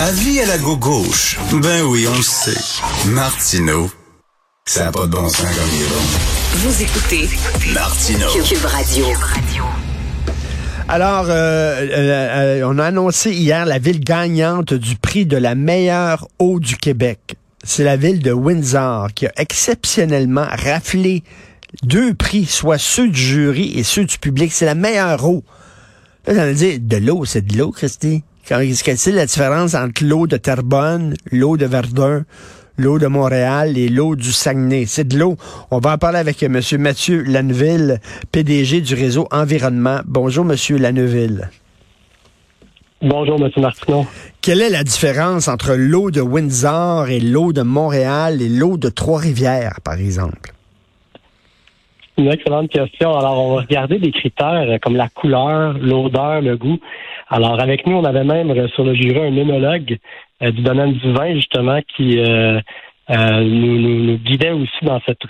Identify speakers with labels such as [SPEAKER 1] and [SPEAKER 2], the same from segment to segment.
[SPEAKER 1] Avis à la gauche. Ben oui, on le sait. Martineau, ça n'a pas de bon sens comme il est bon.
[SPEAKER 2] Vous écoutez
[SPEAKER 1] Martineau.
[SPEAKER 2] Cube Radio.
[SPEAKER 3] Alors, euh, euh, euh, on a annoncé hier la ville gagnante du prix de la meilleure eau du Québec. C'est la ville de Windsor qui a exceptionnellement raflé deux prix, soit ceux du jury et ceux du public. C'est la meilleure eau. Là, ça veut dire, de l'eau, c'est de l'eau, Christy. Qu'est-ce que c'est la différence entre l'eau de Terrebonne, l'eau de Verdun, l'eau de Montréal et l'eau du Saguenay? C'est de l'eau. On va en parler avec M. Mathieu Lanneville, PDG du réseau Environnement. Bonjour, M. Lanneville.
[SPEAKER 4] Bonjour, M. Martineau.
[SPEAKER 3] Quelle est la différence entre l'eau de Windsor et l'eau de Montréal et l'eau de Trois-Rivières, par exemple?
[SPEAKER 4] Une excellente question. Alors, on va regarder des critères comme la couleur, l'odeur, le goût. Alors, avec nous, on avait même euh, sur le jury un œnologue euh, du domaine du vin, justement, qui euh, nous, guidait aussi dans cette,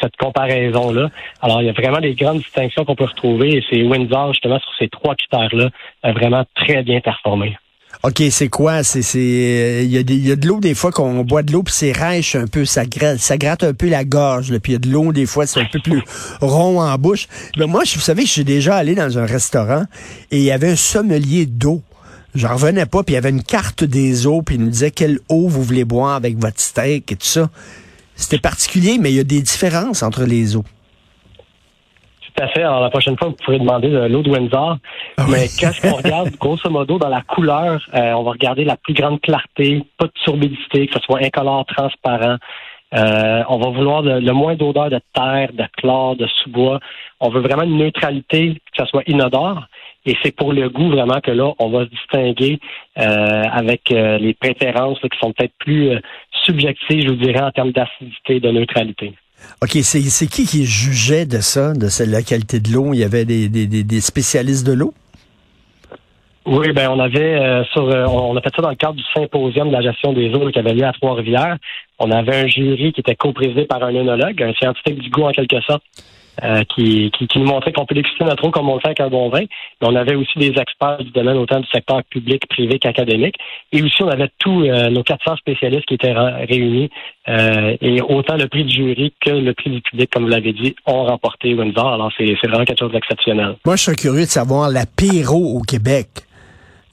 [SPEAKER 4] cette comparaison-là. Alors, il y a vraiment des grandes distinctions qu'on peut retrouver et c'est Windsor, justement, sur ces trois critères-là, a vraiment très bien performé.
[SPEAKER 3] OK, c'est quoi? C'est, c'est, il y, a y a de l'eau des fois qu'on boit de l'eau puis c'est rêche un peu, ça gratte, ça gratte un peu la gorge. Puis il y a de l'eau des fois c'est un peu plus rond en bouche. Mais moi, vous savez, je suis déjà allé dans un restaurant et il y avait un sommelier d'eau. J'en revenais pas, puis il y avait une carte des eaux, puis il nous disait quelle eau vous voulez boire avec votre steak et tout ça. C'était particulier, mais il y a des différences entre les eaux.
[SPEAKER 4] Tout à fait. Alors, la prochaine fois, vous pourrez demander de l'eau de Windsor. Ah Mais qu'est-ce qu'on regarde, grosso modo, dans la couleur, euh, on va regarder la plus grande clarté, pas de turbidité, que ce soit incolore, transparent. Euh, on va vouloir le, moins d'odeur de terre, de chlore, de sous-bois. On veut vraiment une neutralité, que ce soit inodore. Et c'est pour le goût vraiment que là, on va se distinguer euh, avec les préférences qui sont peut-être plus subjectives, je vous dirais, en termes d'acidité, de neutralité.
[SPEAKER 3] OK, c'est qui qui jugeait de ça, de la qualité de l'eau? Il y avait des, des, spécialistes de l'eau?
[SPEAKER 4] Oui, ben on avait euh, sur euh, on a fait ça dans le cadre du symposium de la gestion des eaux qui avait lieu à Trois-Rivières. On avait un jury qui était co-présidé par un œnologue, un scientifique du goût en quelque sorte, euh, qui, qui, nous montrait qu'on peut notre eau comme on le fait avec un bon vin. Mais on avait aussi des experts du domaine autant du secteur public, privé qu'académique. Et aussi, on avait tous euh, nos 400 spécialistes qui étaient réunis. Euh, et autant le prix du jury que le prix du public, comme vous l'avez dit, ont remporté Windsor. Alors, c'est vraiment quelque chose d'exceptionnel.
[SPEAKER 3] Moi, je serais curieux de savoir l'apéro au Québec.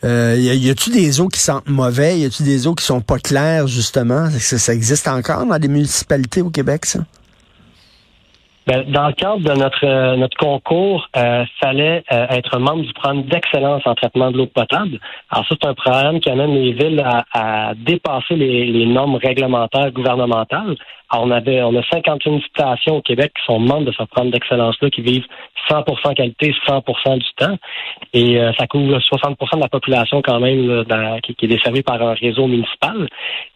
[SPEAKER 3] Euh, y a-tu des eaux qui sentent mauvais? Y a-tu des eaux qui sont pas claires, justement? Ça, ça existe encore dans les municipalités au Québec, ça?
[SPEAKER 4] Ben, dans le cadre de notre euh, notre concours, euh, fallait euh, être membre du programme d'excellence en traitement de l'eau potable. Alors ça, c'est un programme qui amène les villes à, dépasser les, les, normes réglementaires gouvernementales. Alors, on avait on a 51 stations au Québec qui sont membres de ce programme d'excellence-là, qui vivent 100% qualité, 100% du temps. Et euh, ça couvre 60% de la population quand même qui, est desservie par un réseau municipal.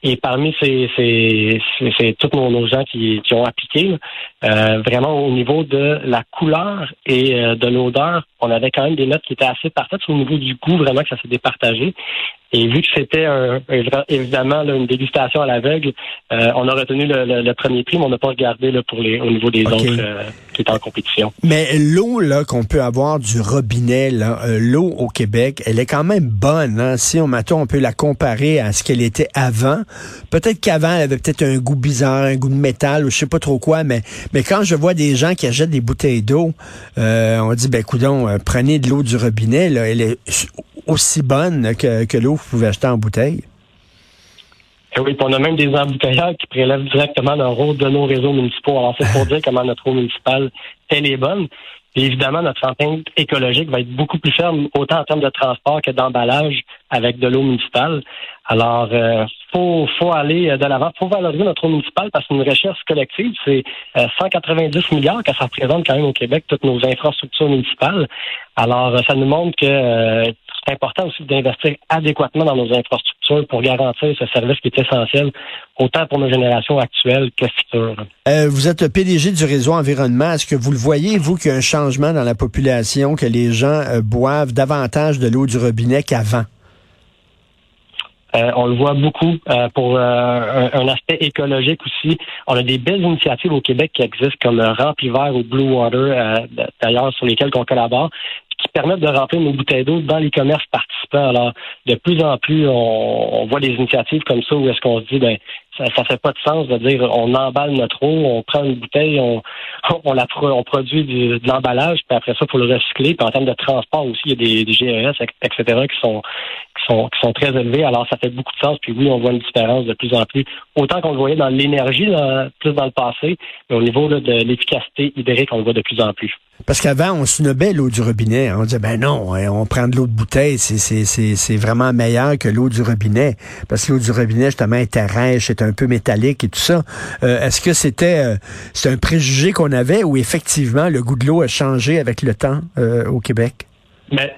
[SPEAKER 4] Et parmi ces, ces, ces, tous nos, gens qui, qui ont appliqué, euh, vraiment au niveau de la couleur et euh, de l'odeur, on avait quand même des notes qui étaient assez parfaites au niveau du goût, vraiment que ça s'est départagé. Et vu que c'était évidemment une dégustation à l'aveugle, euh, on a retenu le, premier prix, mais on n'a pas regardé là, pour les, au niveau des autres euh, qui étaient en compétition.
[SPEAKER 3] Mais l'eau là qu'on peut avoir du robinet, euh, l'eau au Québec, elle est quand même bonne. Hein? Si on on peut la comparer à ce qu'elle était avant. Peut-être qu'avant, elle avait peut-être un goût bizarre, un goût de métal ou je sais pas trop quoi, mais mais quand je vois des gens qui achètent des bouteilles d'eau, on dit ben coudon, prenez de l'eau du robinet, là, elle est aussi bonne que, que l'eau que vous pouvez acheter en bouteille?
[SPEAKER 4] Et eh oui, on a même des embouteilleurs qui prélèvent directement leur eau de nos réseaux municipaux. Alors, c'est pour dire comment notre eau municipale, elle est bonne. Et évidemment, notre empreinte écologique va être beaucoup plus ferme, autant en termes de transport que d'emballage avec de l'eau municipale. Alors, euh, faut, faut aller de l'avant, faut valoriser notre eau municipale parce qu'une recherche collective, c'est 190 euh, milliards que ça représente quand même au Québec, toutes nos infrastructures municipales. Alors, ça nous montre que euh, c'est important aussi d'investir adéquatement dans nos infrastructures pour garantir ce service qui est essentiel autant pour nos générations actuelles que futures.
[SPEAKER 3] Euh, vous êtes le PDG du réseau environnement. Est-ce que vous le voyez, vous, qu'il y a un changement dans la population, que les gens euh, boivent davantage de l'eau du robinet qu'avant?
[SPEAKER 4] Euh, on le voit beaucoup pour un, aspect écologique aussi. On a des belles initiatives au Québec qui existent comme Rempli Vert ou Blue Water, d'ailleurs sur lesquelles on collabore, permettent de remplir nos bouteilles d'eau dans les commerces participants. Alors, de plus en plus, on, voit des initiatives comme ça où est-ce qu'on se dit, ben, ça, ça fait pas de sens de dire on emballe notre eau, on prend une bouteille, on, on la on produit du, de l'emballage, puis après ça, faut le recycler. Puis en termes de transport aussi, il y a des, des GES, etc., qui sont sont qui sont très élevés. Alors ça fait beaucoup de sens. Puis oui, on voit une différence de plus en plus. Autant qu'on le voyait dans l'énergie, plus dans le passé, mais au niveau de l'efficacité hydrique, on le voit de plus en plus.
[SPEAKER 3] Parce qu'avant, on snobait l'eau du robinet. Hein. On disait, ben non, hein, on prend de l'eau de bouteille, c'est vraiment meilleur que l'eau du robinet. Parce que l'eau du robinet, justement, était rêche, était un peu métallique et tout ça. Euh, est-ce que c'était euh, un préjugé qu'on avait ou effectivement le goût de l'eau a changé avec le temps euh, au Québec?
[SPEAKER 4] Mais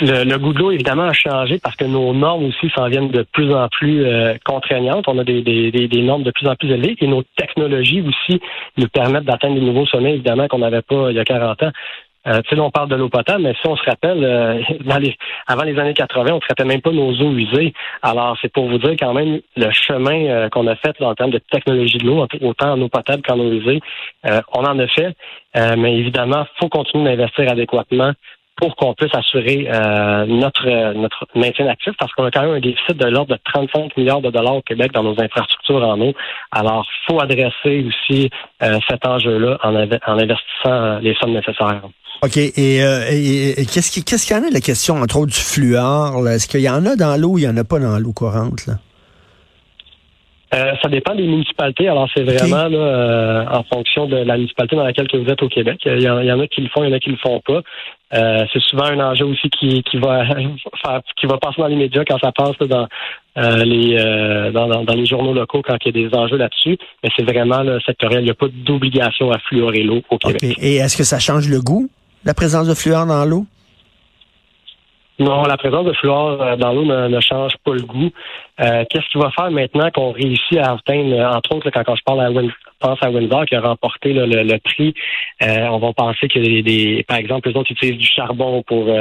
[SPEAKER 4] le, goût de l'eau, évidemment, a changé parce que nos normes aussi s'en viennent de plus en plus euh, contraignantes. On a des, des, des, normes de plus en plus élevées et nos technologies aussi nous permettent d'atteindre des nouveaux sommets, évidemment, qu'on n'avait pas il y a 40 ans. Euh, tu on parle de l'eau potable, mais si on se rappelle, euh, dans les, avant les années 80, on ne traitait même pas nos eaux usées. Alors, c'est pour vous dire quand même le chemin euh, qu'on a fait en termes de technologie de l'eau, autant en eau potable qu'en eau usée. on en a fait, mais évidemment, faut continuer d'investir adéquatement pour qu'on puisse assurer euh, notre notre maintien actif parce qu'on a quand même un déficit de l'ordre de 35 milliards de dollars au Québec dans nos infrastructures en eau. Alors, faut adresser aussi euh, cet enjeu-là en, en, investissant euh, les sommes nécessaires.
[SPEAKER 3] OK. Et, qu'est-ce qu'il qu'est-ce qu'il y en a la question, entre autres, du fluor? Est-ce qu'il y en a dans l'eau ou il n'y en a pas dans l'eau courante? Là?
[SPEAKER 4] Euh, ça dépend des municipalités. Alors, c'est vraiment là, euh, en fonction de la municipalité dans laquelle vous êtes au Québec. Il y, en, a qui le font, il y en a qui le font pas. Euh, c'est souvent un enjeu aussi qui, qui va faire, qui va passer dans les médias quand ça passe dans les dans, dans, les journaux locaux quand il y a des enjeux là-dessus. Mais c'est vraiment le sectoriel. Il n'y a pas d'obligation à fluorer l'eau au Québec.
[SPEAKER 3] Et est-ce que ça change le goût, la présence de fluor dans l'eau?
[SPEAKER 4] Non, la présence de fluor euh, dans l'eau ne, change pas le goût. Euh, qu'est-ce qu'il va faire maintenant qu'on réussit à atteindre, entre autres, quand, je parle à pense à Windsor qui a remporté le, prix, euh, on va penser que des, par exemple, les autres utilisent du charbon pour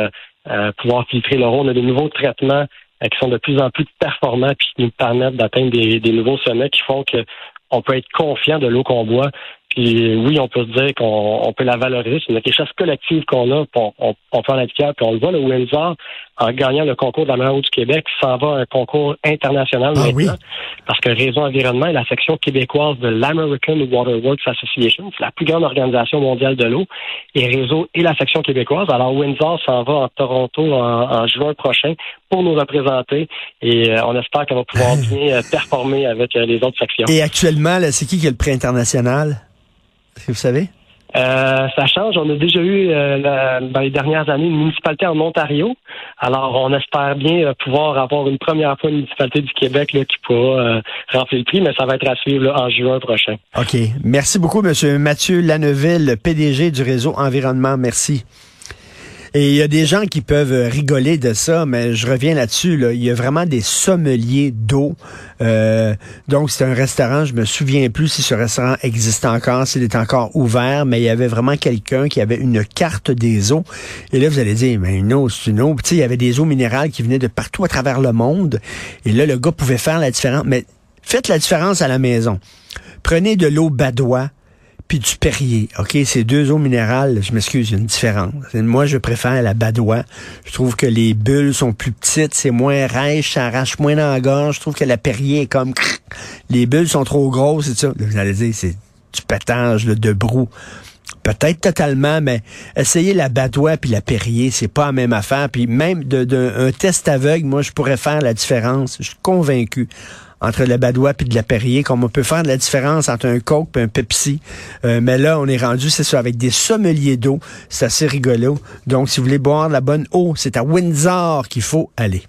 [SPEAKER 4] pouvoir filtrer l'eau. On a des nouveaux traitements qui sont de plus en plus performants puis qui nous permettent d'atteindre des, des nouveaux sommets qui font que on peut être confiant de l'eau qu'on boit puis oui, on peut se dire qu'on peut la valoriser. C'est une richesse collective qu'on a, on, on, on peut en être fier. Puis on le voit, le Windsor, en gagnant le concours de la meilleure eau du Québec, s'en va à un concours international ah maintenant. Parce que Réseau Environnement est la section québécoise de l'American Water Works Association. C'est la plus grande organisation mondiale de l'eau. Et Réseau est la section québécoise. Alors Windsor s'en va en Toronto en, juin prochain pour nous représenter. Et euh, on espère qu'on va pouvoir bien euh, performer avec euh, les autres sections.
[SPEAKER 3] Et actuellement, c'est qui qui a le prix international? Est-ce que vous savez?
[SPEAKER 4] Euh, ça change. On a déjà eu euh, dans les dernières années une municipalité en Ontario. Alors, on espère bien euh, pouvoir avoir une première fois une municipalité du Québec qui pourra remplir le prix, mais ça va être à suivre en juin prochain.
[SPEAKER 3] OK. Merci beaucoup, M. Mathieu Lanneville, PDG du réseau Environnement. Merci. Et il y a des gens qui peuvent rigoler de ça, mais je reviens là-dessus. Là. Il y a vraiment des sommeliers d'eau. Euh, donc, c'est un restaurant, je me souviens plus si ce restaurant existe encore, s'il est encore ouvert, mais il y avait vraiment quelqu'un qui avait une carte des eaux. Et là, vous allez dire, mais une eau, c'est une eau. Il y avait des eaux minérales qui venaient de partout à travers le monde. Et là, le gars pouvait faire la différence. Mais faites la différence à la maison. Prenez de l'eau badois puis du Perrier. OK, ces deux eaux minérales, je m'excuse, il y a une différence. Moi, je préfère la Badois. Je trouve que les bulles sont plus petites, c'est moins rêche, ça arrache moins dans la gorge. Je trouve que la Perrier est comme... Les bulles sont trop grosses, et ça. Vous allez dire, c'est du pétage de brou. Peut-être totalement, mais essayer la Badois puis la Perrier, c'est pas la même affaire. Puis même d'un test aveugle, moi, je pourrais faire la différence. Je suis convaincu entre la Badois puis de la Perrier, comme on peut faire de la différence entre un Coke et un Pepsi. Euh, mais là, on est rendu, c'est ça, avec des sommeliers d'eau. C'est assez rigolo. Donc, si vous voulez boire de la bonne eau, c'est à Windsor qu'il faut aller.